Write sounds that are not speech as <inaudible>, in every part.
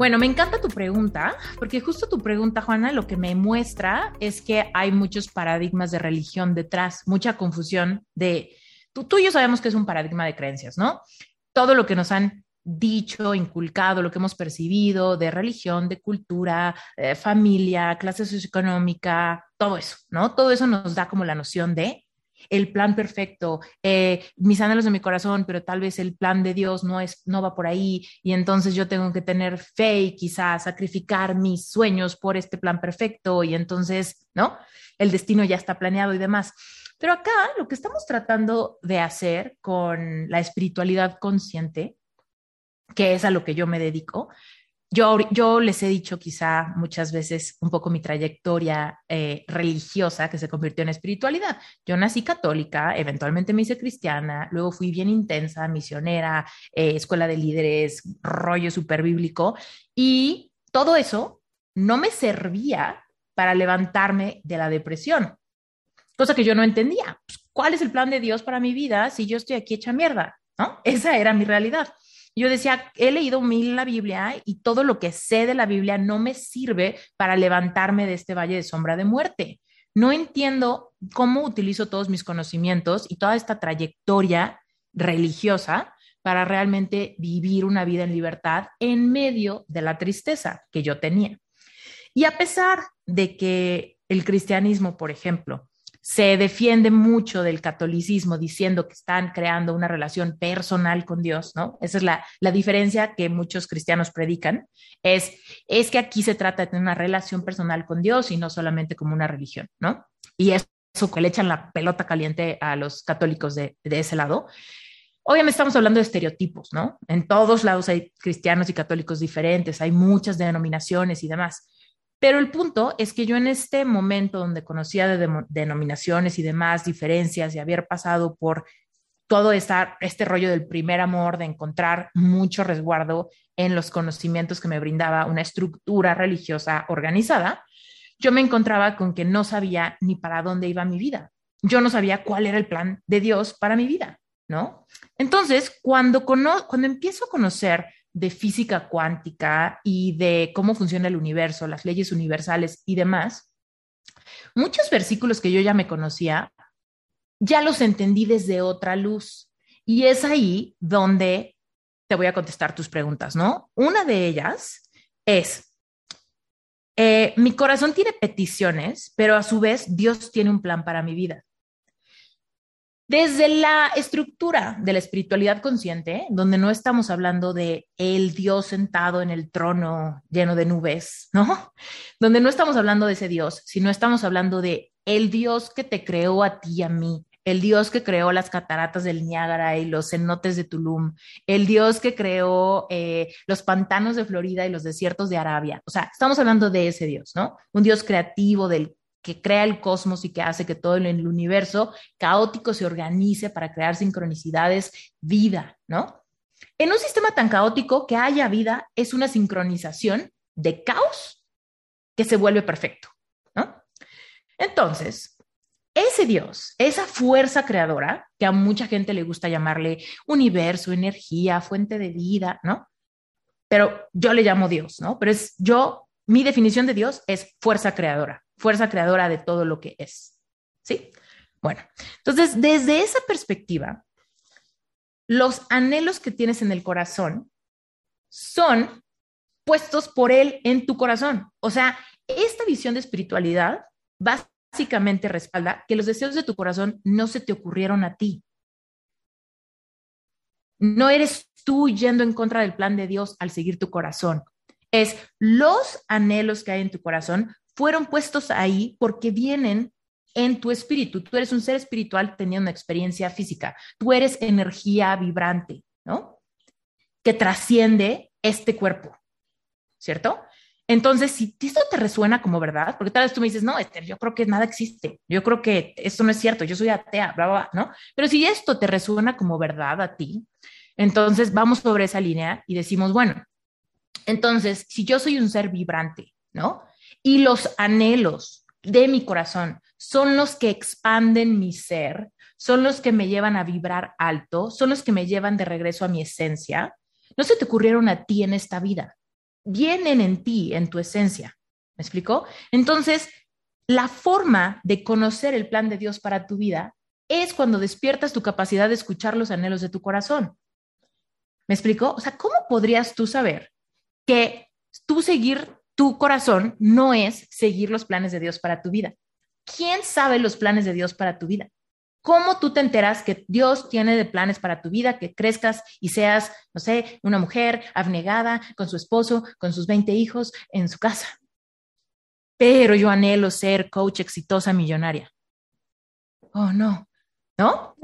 Bueno, me encanta tu pregunta, porque justo tu pregunta, Juana, lo que me muestra es que hay muchos paradigmas de religión detrás, mucha confusión de, tú, tú y yo sabemos que es un paradigma de creencias, ¿no? Todo lo que nos han dicho, inculcado, lo que hemos percibido de religión, de cultura, eh, familia, clase socioeconómica, todo eso, ¿no? Todo eso nos da como la noción de el plan perfecto, eh, mis anhelos de mi corazón, pero tal vez el plan de Dios no, es, no va por ahí y entonces yo tengo que tener fe y quizás sacrificar mis sueños por este plan perfecto y entonces, ¿no? El destino ya está planeado y demás. Pero acá lo que estamos tratando de hacer con la espiritualidad consciente, que es a lo que yo me dedico, yo, les he dicho quizá muchas veces un poco mi trayectoria eh, religiosa que se convirtió en espiritualidad. Yo nací católica, eventualmente me hice cristiana, luego fui bien intensa, misionera, eh, escuela de líderes, rollo super bíblico, y todo eso no me servía para levantarme de la depresión, cosa que yo no entendía. Pues, ¿Cuál es el plan de Dios para mi vida si yo estoy aquí hecha mierda? ¿No? Esa era mi realidad. Yo decía, he leído mil la Biblia y todo lo que sé de la Biblia no me sirve para levantarme de este valle de sombra de muerte. No entiendo cómo utilizo todos mis conocimientos y toda esta trayectoria religiosa para realmente vivir una vida en libertad en medio de la tristeza que yo tenía. Y a pesar de que el cristianismo, por ejemplo, se defiende mucho del catolicismo diciendo que están creando una relación personal con Dios, ¿no? Esa es la, diferencia que muchos cristianos predican, es, es que aquí se trata de tener una relación personal con Dios y no solamente como una religión, ¿no? Y eso que le echan la pelota caliente a los católicos de, de ese lado. Obviamente estamos hablando de estereotipos, ¿no? En todos lados hay cristianos y católicos diferentes, hay muchas denominaciones y demás. Pero el punto es que yo en este momento donde conocía de denominaciones y demás diferencias y haber pasado por todo esta, este rollo del primer amor, de encontrar mucho resguardo en los conocimientos que me brindaba una estructura religiosa organizada, yo me encontraba con que no sabía ni para dónde iba mi vida. Yo no sabía cuál era el plan de Dios para mi vida, ¿no? Entonces, cuando, cuando empiezo a conocer de física cuántica y de cómo funciona el universo, las leyes universales y demás, muchos versículos que yo ya me conocía, ya los entendí desde otra luz. Y es ahí donde te voy a contestar tus preguntas, ¿no? Una de ellas es, eh, mi corazón tiene peticiones, pero a su vez Dios tiene un plan para mi vida. Desde la estructura de la espiritualidad consciente, donde no estamos hablando de el Dios sentado en el trono lleno de nubes, ¿no? Donde no estamos hablando de ese Dios, sino estamos hablando de el Dios que te creó a ti y a mí, el Dios que creó las cataratas del Niágara y los cenotes de Tulum, el Dios que creó eh, los pantanos de Florida y los desiertos de Arabia. O sea, estamos hablando de ese Dios, ¿no? Un Dios creativo del que crea el cosmos y que hace que todo el universo caótico se organice para crear sincronicidades, vida, ¿no? En un sistema tan caótico que haya vida es una sincronización de caos que se vuelve perfecto, ¿no? Entonces, ese Dios, esa fuerza creadora, que a mucha gente le gusta llamarle universo, energía, fuente de vida, ¿no? Pero yo le llamo Dios, ¿no? Pero es yo, mi definición de Dios es fuerza creadora fuerza creadora de todo lo que es. ¿Sí? Bueno, entonces, desde esa perspectiva, los anhelos que tienes en el corazón son puestos por Él en tu corazón. O sea, esta visión de espiritualidad básicamente respalda que los deseos de tu corazón no se te ocurrieron a ti. No eres tú yendo en contra del plan de Dios al seguir tu corazón. Es los anhelos que hay en tu corazón fueron puestos ahí porque vienen en tu espíritu. Tú eres un ser espiritual teniendo una experiencia física. Tú eres energía vibrante, ¿no? Que trasciende este cuerpo, ¿cierto? Entonces, si esto te resuena como verdad, porque tal vez tú me dices, no, Esther, yo creo que nada existe, yo creo que esto no es cierto, yo soy atea, bla, bla, ¿no? Pero si esto te resuena como verdad a ti, entonces vamos sobre esa línea y decimos, bueno, entonces, si yo soy un ser vibrante, ¿no? Y los anhelos de mi corazón son los que expanden mi ser, son los que me llevan a vibrar alto, son los que me llevan de regreso a mi esencia. No se te ocurrieron a ti en esta vida, vienen en ti, en tu esencia. ¿Me explico? Entonces, la forma de conocer el plan de Dios para tu vida es cuando despiertas tu capacidad de escuchar los anhelos de tu corazón. ¿Me explico? O sea, ¿cómo podrías tú saber que tú seguir tu corazón no es seguir los planes de Dios para tu vida? ¿Quién sabe los planes de Dios para tu vida? ¿Cómo tú te enteras que Dios tiene de planes para tu vida, que crezcas y seas, no sé, una mujer abnegada con su esposo, con sus 20 hijos en su casa? Pero yo anhelo ser coach exitosa millonaria. Oh, no. ¿No?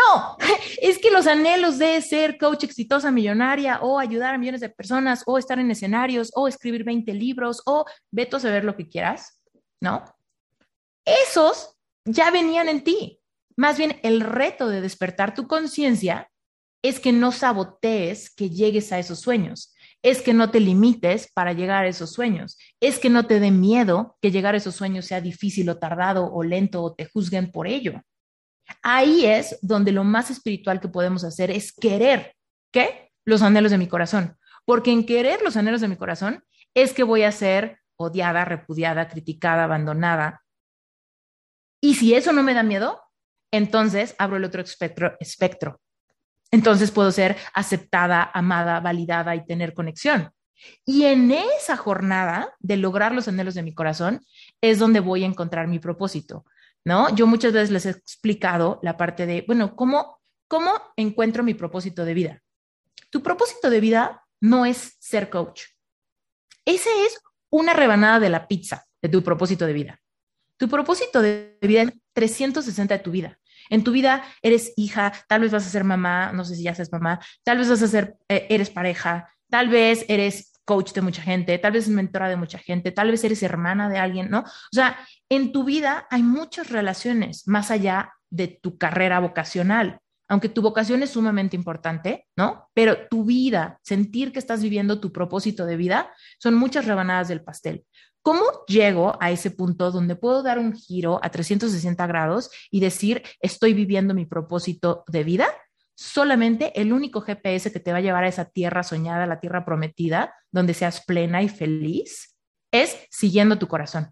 No, <laughs> es que los anhelos de ser coach exitosa millonaria o ayudar a millones de personas o estar en escenarios o escribir 20 libros o veto a saber lo que quieras, ¿no? Esos ya venían en ti. Más bien, el reto de despertar tu conciencia es que no sabotees que llegues a esos sueños, es que no te limites para llegar a esos sueños, es que no te dé miedo que llegar a esos sueños sea difícil o tardado o lento o te juzguen por ello. Ahí es donde lo más espiritual que podemos hacer es querer, ¿qué? Los anhelos de mi corazón. Porque en querer los anhelos de mi corazón es que voy a ser odiada, repudiada, criticada, abandonada. Y si eso no me da miedo, entonces abro el otro espectro, espectro. Entonces puedo ser aceptada, amada, validada y tener conexión. Y en esa jornada de lograr los anhelos de mi corazón es donde voy a encontrar mi propósito, ¿no? Yo muchas veces les he explicado la parte de, bueno, ¿cómo, cómo encuentro mi propósito de vida? Tu propósito de vida no es ser coach. Ese es una rebanada de la pizza de tu propósito de vida. Tu propósito de vida es 360 de tu vida. En tu vida eres hija, tal vez vas a ser mamá, no sé si ya seas mamá, tal vez vas a ser, eh, eres pareja, tal vez eres coach de mucha gente, tal vez mentora de mucha gente, tal vez eres hermana de alguien, ¿no? O sea, en tu vida hay muchas relaciones más allá de tu carrera vocacional aunque tu vocación es sumamente importante, ¿no? Pero tu vida, sentir que estás viviendo tu propósito de vida, son muchas rebanadas del pastel. ¿Cómo llego a ese punto donde puedo dar un giro a 360 grados y decir, estoy viviendo mi propósito de vida? Solamente el único GPS que te va a llevar a esa tierra soñada, la tierra prometida, donde seas plena y feliz, es siguiendo tu corazón.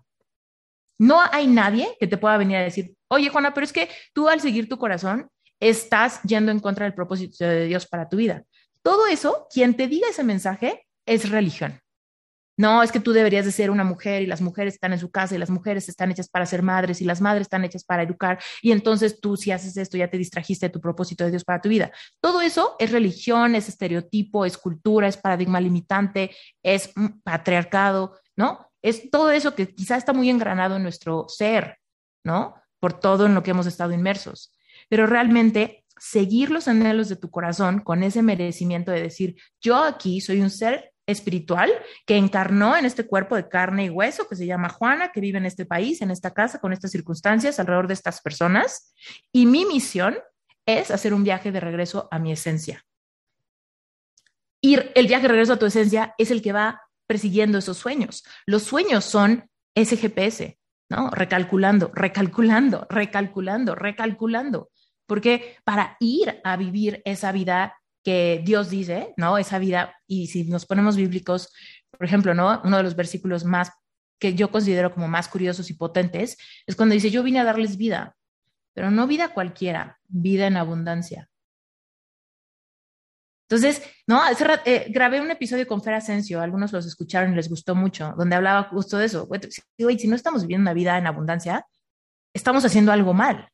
No hay nadie que te pueda venir a decir, oye, Juana, pero es que tú al seguir tu corazón estás yendo en contra del propósito de Dios para tu vida. Todo eso, quien te diga ese mensaje es religión. No, es que tú deberías de ser una mujer y las mujeres están en su casa y las mujeres están hechas para ser madres y las madres están hechas para educar y entonces tú si haces esto ya te distrajiste de tu propósito de Dios para tu vida. Todo eso es religión, es estereotipo, es cultura, es paradigma limitante, es patriarcado, ¿no? Es todo eso que quizá está muy engranado en nuestro ser, ¿no? Por todo en lo que hemos estado inmersos pero realmente seguir los anhelos de tu corazón con ese merecimiento de decir, yo aquí soy un ser espiritual que encarnó en este cuerpo de carne y hueso que se llama Juana, que vive en este país, en esta casa, con estas circunstancias, alrededor de estas personas. Y mi misión es hacer un viaje de regreso a mi esencia. Y el viaje de regreso a tu esencia es el que va persiguiendo esos sueños. Los sueños son ese GPS, ¿no? Recalculando, recalculando, recalculando, recalculando porque para ir a vivir esa vida que Dios dice, ¿no? Esa vida, y si nos ponemos bíblicos, por ejemplo, ¿no? Uno de los versículos más que yo considero como más curiosos y potentes es cuando dice, yo vine a darles vida, pero no vida cualquiera, vida en abundancia. Entonces, no, eh, grabé un episodio con Fer Asensio, algunos los escucharon y les gustó mucho, donde hablaba justo de eso. si no estamos viviendo una vida en abundancia, estamos haciendo algo mal.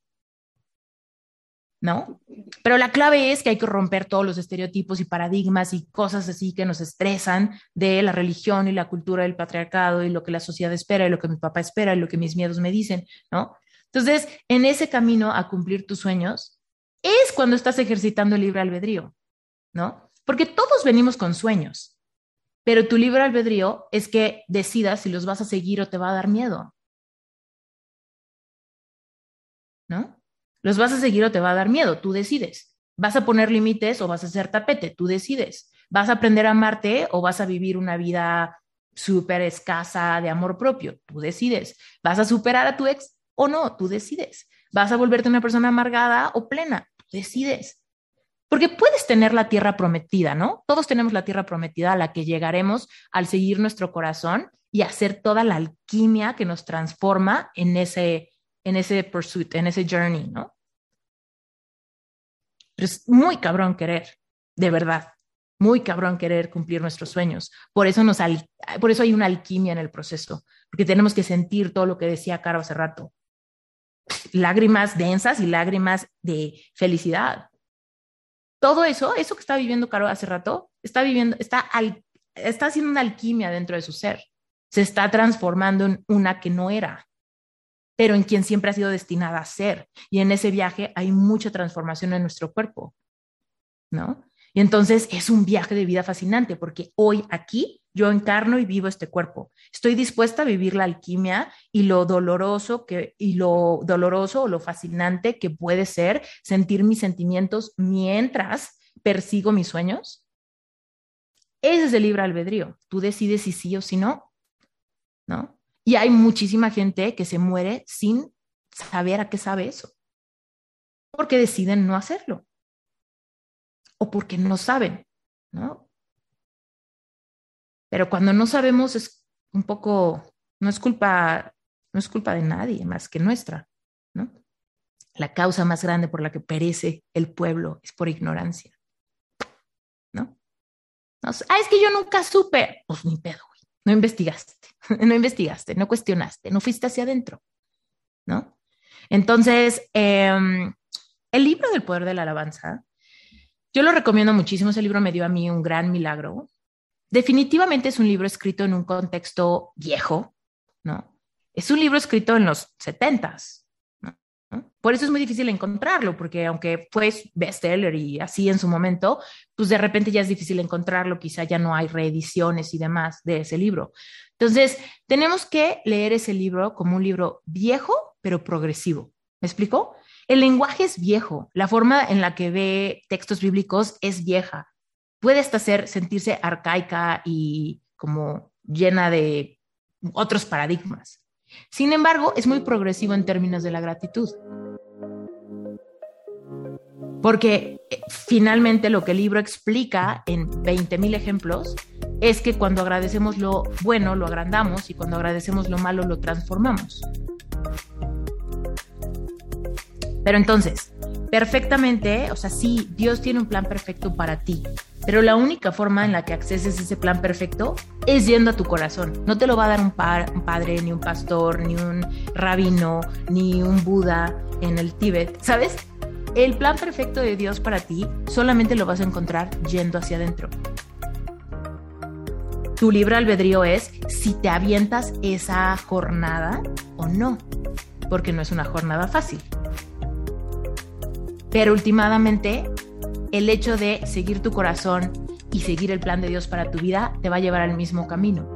¿No? Pero la clave es que hay que romper todos los estereotipos y paradigmas y cosas así que nos estresan de la religión y la cultura del patriarcado y lo que la sociedad espera y lo que mi papá espera y lo que mis miedos me dicen, ¿no? Entonces, en ese camino a cumplir tus sueños es cuando estás ejercitando el libre albedrío, ¿no? Porque todos venimos con sueños. Pero tu libre albedrío es que decidas si los vas a seguir o te va a dar miedo. ¿No? Los vas a seguir o te va a dar miedo, tú decides. Vas a poner límites o vas a hacer tapete, tú decides. Vas a aprender a amarte o vas a vivir una vida súper escasa de amor propio, tú decides. Vas a superar a tu ex o no, tú decides. Vas a volverte una persona amargada o plena, tú decides. Porque puedes tener la tierra prometida, ¿no? Todos tenemos la tierra prometida a la que llegaremos al seguir nuestro corazón y hacer toda la alquimia que nos transforma en ese, en ese pursuit, en ese journey, ¿no? Es muy cabrón querer, de verdad, muy cabrón querer cumplir nuestros sueños. Por eso, nos por eso hay una alquimia en el proceso, porque tenemos que sentir todo lo que decía Caro hace rato. Lágrimas densas y lágrimas de felicidad todo eso, eso que está viviendo Caro hace rato, está viviendo, está, está haciendo una alquimia dentro de su ser. Se está transformando en una que no era, pero en quien siempre ha sido destinada a ser. Y en ese viaje hay mucha transformación en nuestro cuerpo, ¿no? Y entonces es un viaje de vida fascinante porque hoy aquí yo encarno y vivo este cuerpo. Estoy dispuesta a vivir la alquimia y lo doloroso que y lo doloroso o lo fascinante que puede ser sentir mis sentimientos mientras persigo mis sueños. Ese es el libre albedrío. Tú decides si sí o si no. ¿No? Y hay muchísima gente que se muere sin saber a qué sabe eso. Porque deciden no hacerlo. O porque no saben, ¿no? Pero cuando no sabemos es un poco, no es culpa, no es culpa de nadie más que nuestra, ¿no? La causa más grande por la que perece el pueblo es por ignorancia, ¿no? ah, es que yo nunca supe. Pues ni pedo. No investigaste, <laughs> no investigaste, no cuestionaste, no fuiste hacia adentro, ¿no? Entonces, em, el libro del poder de la alabanza, yo lo recomiendo muchísimo. Ese libro me dio a mí un gran milagro. Definitivamente es un libro escrito en un contexto viejo, ¿no? Es un libro escrito en los setentas. Por eso es muy difícil encontrarlo, porque aunque fue bestseller y así en su momento, pues de repente ya es difícil encontrarlo, quizá ya no hay reediciones y demás de ese libro. Entonces, tenemos que leer ese libro como un libro viejo, pero progresivo. ¿Me explico? El lenguaje es viejo, la forma en la que ve textos bíblicos es vieja puede hasta ser sentirse arcaica y como llena de otros paradigmas. Sin embargo, es muy progresivo en términos de la gratitud. Porque eh, finalmente lo que el libro explica en 20.000 ejemplos es que cuando agradecemos lo bueno lo agrandamos y cuando agradecemos lo malo lo transformamos. Pero entonces, perfectamente, o sea, sí, Dios tiene un plan perfecto para ti, pero la única forma en la que acceses ese plan perfecto es yendo a tu corazón. No te lo va a dar un, padre, ni un pastor, ni un rabino, ni un Buda en el Tíbet, ¿sabes? El plan perfecto de Dios para ti solamente lo vas a encontrar yendo hacia adentro. Tu libre albedrío es si te avientas esa jornada o no, porque no es una jornada fácil. Pero últimamente el hecho de seguir tu corazón y seguir el plan de Dios para tu vida te va a llevar al mismo camino.